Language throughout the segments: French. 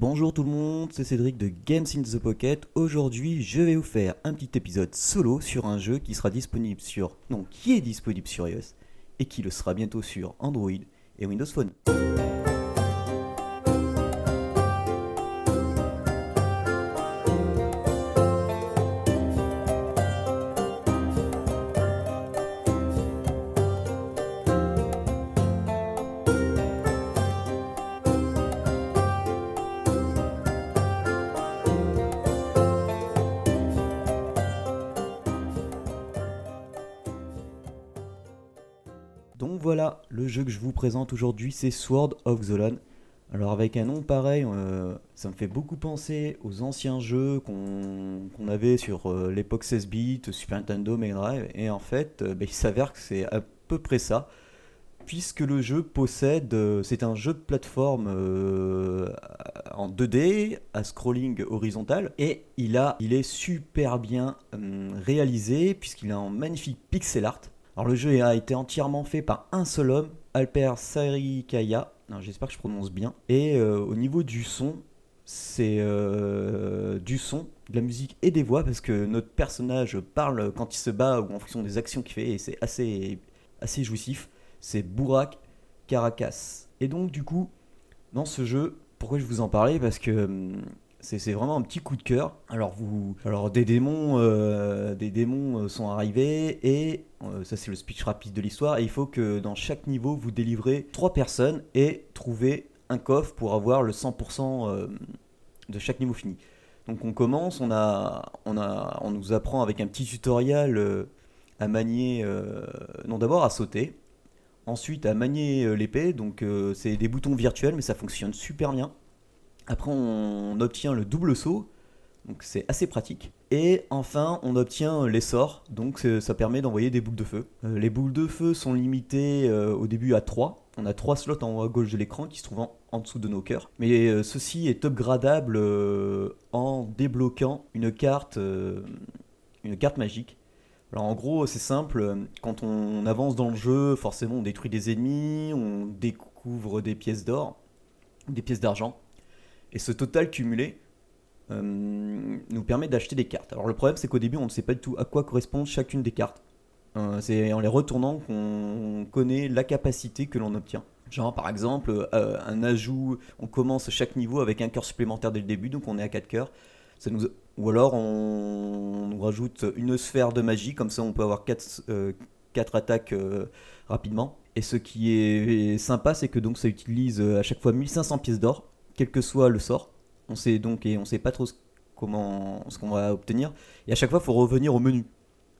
Bonjour tout le monde, c'est Cédric de Games in the Pocket. Aujourd'hui, je vais vous faire un petit épisode solo sur un jeu qui sera disponible sur. Non, qui est disponible sur iOS et qui le sera bientôt sur Android et Windows Phone. Donc voilà, le jeu que je vous présente aujourd'hui, c'est Sword of Land. Alors avec un nom pareil, euh, ça me fait beaucoup penser aux anciens jeux qu'on avait sur euh, l'époque 16 bits, Super Nintendo, Mega Drive. Et en fait, euh, bah, il s'avère que c'est à peu près ça. Puisque le jeu possède, c'est un jeu de plateforme en 2D, à scrolling horizontal, et il, il est super bien hum, réalisé, puisqu'il a un magnifique pixel art. Alors le jeu a été entièrement fait par un seul homme, Alper Sarikaya, j'espère que je prononce bien. Et euh, au niveau du son, c'est euh, du son, de la musique et des voix, parce que notre personnage parle quand il se bat ou en fonction des actions qu'il fait, et c'est assez, assez jouissif. C'est Burak Caracas. Et donc du coup, dans ce jeu, pourquoi je vous en parlais? Parce que hum, c'est vraiment un petit coup de cœur. Alors vous, alors des démons, euh, euh, sont arrivés et euh, ça c'est le speech rapide de l'histoire. Et il faut que dans chaque niveau vous délivrez trois personnes et trouver un coffre pour avoir le 100% euh, de chaque niveau fini. Donc on commence, on a, on on nous apprend avec un petit tutoriel à manier, non d'abord à sauter. Ensuite, à manier l'épée, donc c'est des boutons virtuels, mais ça fonctionne super bien. Après, on obtient le double saut, donc c'est assez pratique. Et enfin, on obtient les sorts, donc ça permet d'envoyer des boules de feu. Euh, les boules de feu sont limitées euh, au début à 3. On a 3 slots en haut à gauche de l'écran qui se trouvent en, dessous de nos cœurs. Mais euh, ceci est upgradable en débloquant une carte, une carte magique. Alors en gros, c'est simple, quand on avance dans le jeu, forcément on détruit des ennemis, on découvre des pièces d'or, des pièces d'argent. Et ce total cumulé euh, nous permet d'acheter des cartes. Alors le problème c'est qu'au début on ne sait pas du tout à quoi correspond chacune des cartes. Euh, c'est en les retournant qu'on connaît la capacité que l'on obtient. Genre par exemple euh, un ajout, on commence chaque niveau avec un cœur supplémentaire dès le début, donc on est à 4 cœurs. Ou alors on nous rajoute une sphère de magie, comme ça on peut avoir 4, attaques rapidement. Et ce qui est sympa c'est que donc ça utilise à chaque fois 1500 pièces d'or, quel que soit le sort. On sait donc et on sait pas trop ce, comment ce qu'on va obtenir. Et à chaque fois il faut revenir au menu.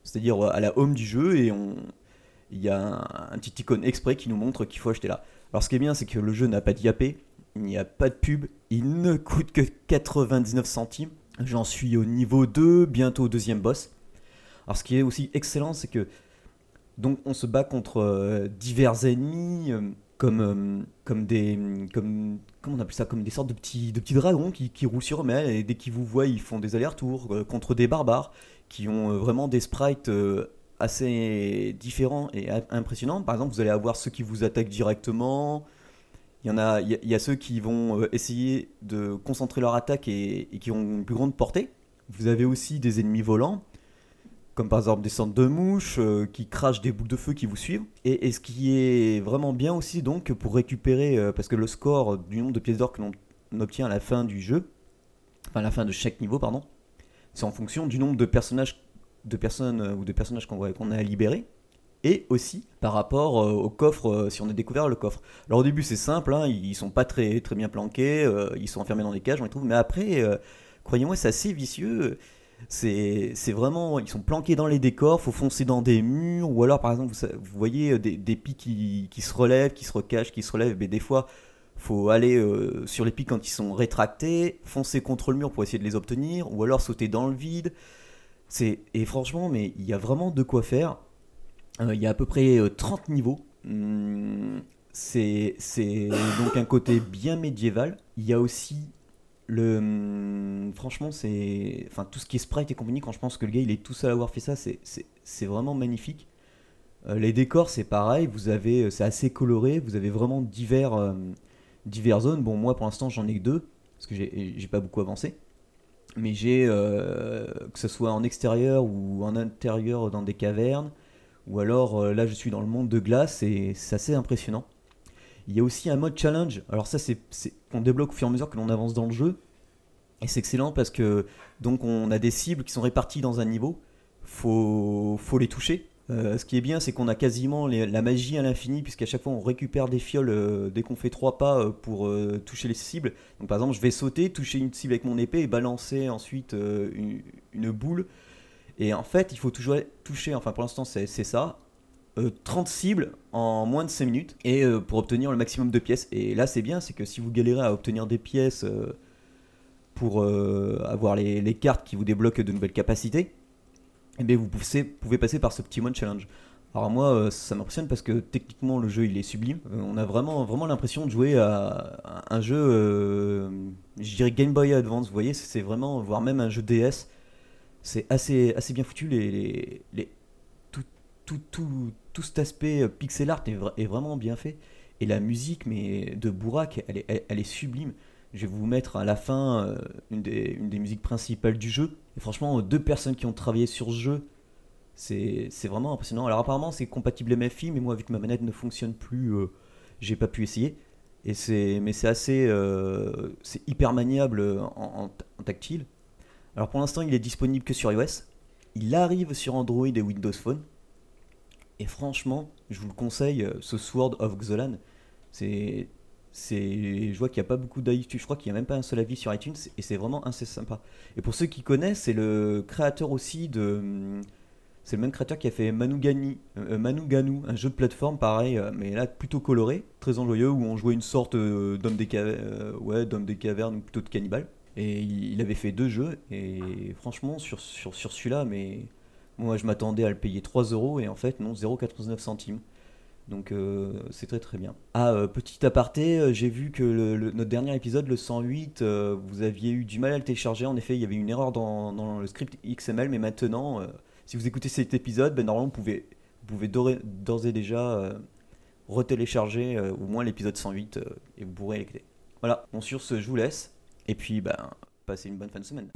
C'est-à-dire euh, à la home du jeu et on, il y a un, petit icône exprès qui nous montre qu'il faut acheter là. Alors ce qui est bien, c'est que le jeu n'a pas d'IAP, il n'y a pas de pub, il ne coûte que 99 centimes. J'en suis au niveau 2, bientôt au deuxième boss. Alors ce qui est aussi excellent, c'est que donc on se bat contre euh, divers ennemis euh, comme euh, comme des comme on appelle ça comme des sortes de petits de petits dragons qui, qui roulent sur eux et dès qu'ils vous voient, ils font des allers-retours euh, contre des barbares qui ont euh, vraiment des sprites assez différents et impressionnants. Par exemple, vous allez avoir ceux qui vous attaquent directement. Il y en a, il y a, ceux qui vont essayer de concentrer leur attaque et qui ont une plus grande portée. Vous avez aussi des ennemis volants, comme par exemple des sortes de mouches euh, qui crachent des boules de feu qui vous suivent. Et, ce qui est vraiment bien aussi, donc, pour récupérer, euh, parce que le score du nombre de pièces d'or que l'on obtient à la fin du jeu, enfin à la fin de chaque niveau, pardon, c'est en fonction du nombre de personnages, de personnes euh, ou de personnages qu'on qu'on a à libérer, et aussi par rapport au coffre, si on a découvert le coffre. Alors au début c'est simple, hein, ils sont pas très, très bien planqués, ils sont enfermés dans des cages, on les trouve, mais après, croyez-moi, c'est assez vicieux. C'est vraiment, ils sont planqués dans les décors, faut foncer dans des murs, ou alors par exemple, vous, voyez euh, des, des pics qui, qui se relèvent, qui se recachent, qui se relèvent, mais des fois, faut aller euh, sur les pics quand ils sont rétractés, foncer contre le mur pour essayer de les obtenir, ou alors sauter dans le vide. Et franchement, mais il y a vraiment de quoi faire. Euh, Il y a à peu près euh, 30 niveaux. C'est c'est donc un côté bien médiéval. Il y a aussi le hum, franchement c'est tout ce qui est sprite et compagnie quand je pense que le gars il est tout seul à avoir fait ça, c'est vraiment magnifique. Euh, les décors c'est pareil, vous avez euh, c'est assez coloré, vous avez vraiment divers euh, divers zones. Bon moi pour l'instant j'en ai que deux. parce que j'ai pas beaucoup avancé. Mais j'ai, que ce soit en extérieur ou en intérieur dans des cavernes, ou alors là je suis dans le monde de glace et c'est assez impressionnant. Il y a aussi un mode challenge, alors ça c'est qu'on débloque au fur et à mesure que l'on avance dans le jeu. Et c'est excellent parce que donc on a des cibles qui sont réparties dans un niveau, faut, faut les toucher. Euh, ce qui est bien, c'est qu'on a quasiment la magie à l'infini, puisqu'à chaque fois on récupère des fioles euh, dès qu'on fait trois pas euh, pour toucher les cibles. Donc par exemple, je vais sauter, toucher une cible avec mon épée et balancer ensuite une, boule. Et en fait, il faut toujours toucher, enfin pour l'instant c'est ça, euh, 30 cibles en moins de 5 minutes et euh, pour obtenir le maximum de pièces. Et là, c'est bien, c'est que si vous galérez à obtenir des pièces euh, pour euh, avoir les, cartes qui vous débloquent de nouvelles capacités, eh bien vous pouvez, passer par ce petit mode challenge. Alors moi, euh, ça m'impressionne parce que techniquement le jeu il est sublime. Euh, on a vraiment, vraiment l'impression de jouer à, un jeu, euh, je dirais Game Boy Advance. Vous voyez, c'est vraiment, voire même un jeu DS. C'est assez, assez bien foutu. Les- tout, tout, tout, tout cet aspect euh, pixel art est, vra- est vraiment bien fait. Et la musique, mais de Bourak, elle est, sublime. Je vais vous mettre à la fin euh, une, des, musiques principales du jeu. Et franchement, deux personnes qui ont travaillé sur ce jeu, c'est vraiment impressionnant. Alors apparemment, c'est compatible MFI, mais moi, vu que ma manette ne fonctionne plus, euh, j'ai pas pu essayer. Mais c'est assez, euh, c'est hyper maniable en tactile. Alors pour l'instant, il est disponible que sur iOS. Il arrive sur Android et Windows Phone. Et franchement, je vous le conseille, euh, ce Sword of Xolan, c'est, je vois qu'il n'y a pas beaucoup d'iTunes. Je crois qu'il n'y a même pas un seul avis sur iTunes, et c'est vraiment assez sympa. Et pour ceux qui connaissent, c'est le créateur aussi de, hum, c'est le même créateur qui a fait Manugani, euh, Manuganu, un jeu de plateforme pareil, euh, mais là plutôt coloré, très enjoyeux, où on jouait une sorte d'homme des, des cavernes ou plutôt de cannibale. Et il il avait fait deux jeux, et franchement, sur, sur, sur celui-là, mais moi je m'attendais à le payer 3 euros, et en fait, non, 0,99 centimes. Donc euh, c'est très très bien. Ah, euh, petit aparté, euh, j'ai vu que notre dernier épisode, le 108, euh, vous aviez eu du mal à le télécharger. En effet, il y avait une erreur dans, le script XML, mais maintenant, si vous écoutez cet épisode, ben, normalement, vous pouvez, d'ores et- déjà retélécharger au moins l'épisode 108 euh, et vous pourrez l'écouter. Voilà, bon sur ce, je vous laisse. Et puis, ben, passez une bonne fin de semaine.